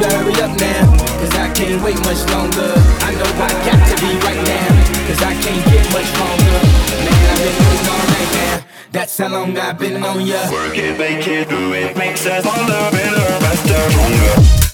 To hurry up now, cause I can't wait much longer. I know I got to be right now, cause I can't get much longer. Man, I've been waiting all night now. That's how long I've been on ya. Work it, make it, do it, makes us stronger, better, faster, stronger.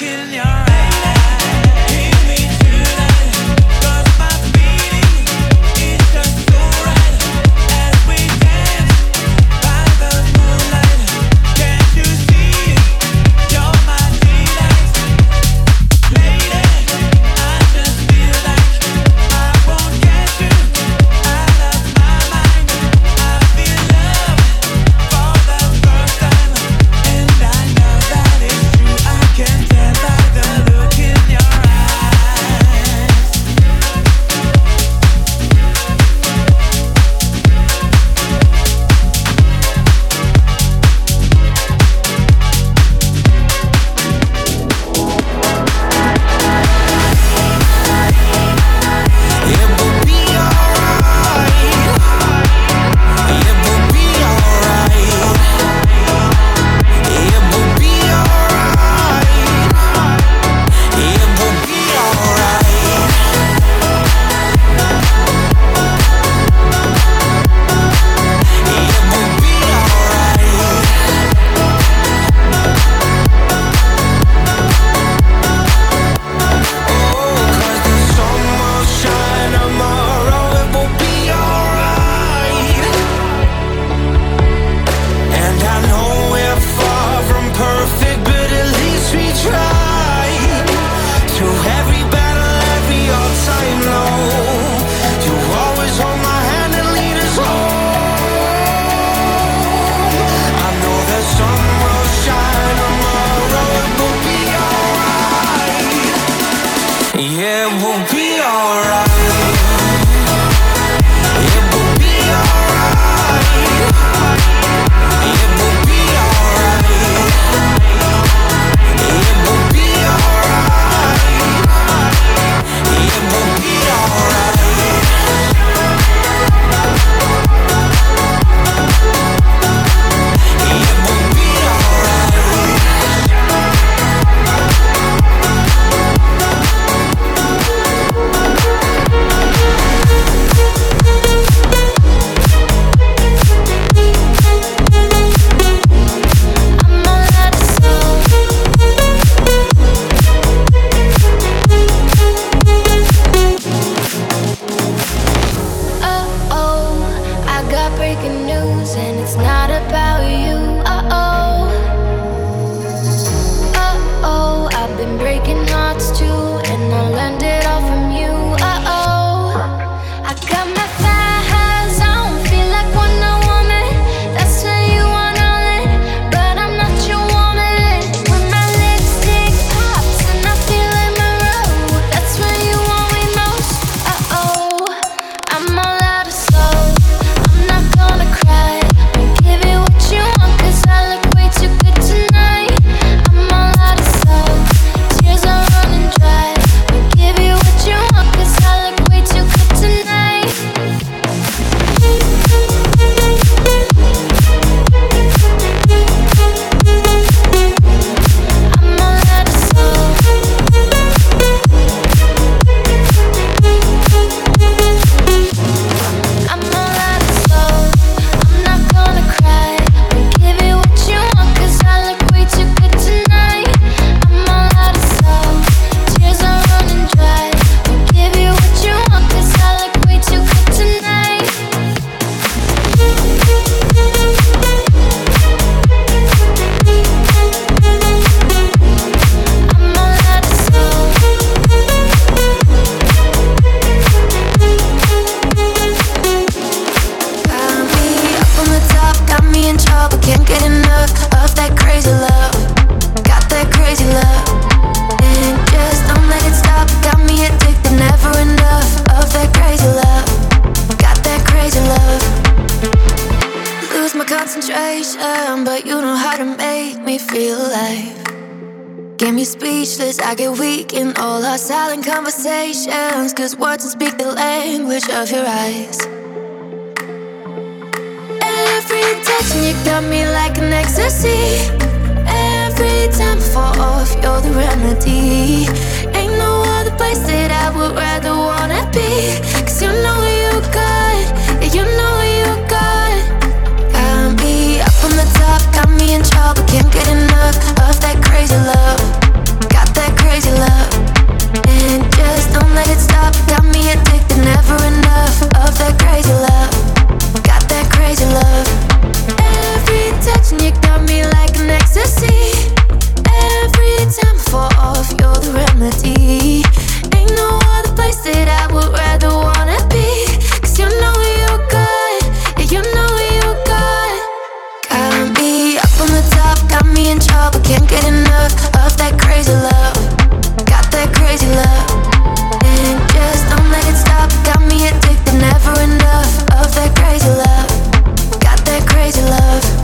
in your É meu concentration, but you know how to make me feel alive. Get me speechless, I get weak in all our silent conversations. Cause words don't speak the language of your eyes. Every touching you got me like an ecstasy. Every time I fall off, you're the remedy. Ain't no other place that I would rather wanna be. Cause you know from the top, got me in trouble. Can't get enough of that crazy love. Got that crazy love. And just don't let it stop. Got me addicted, never enough of that crazy love. Got that crazy love.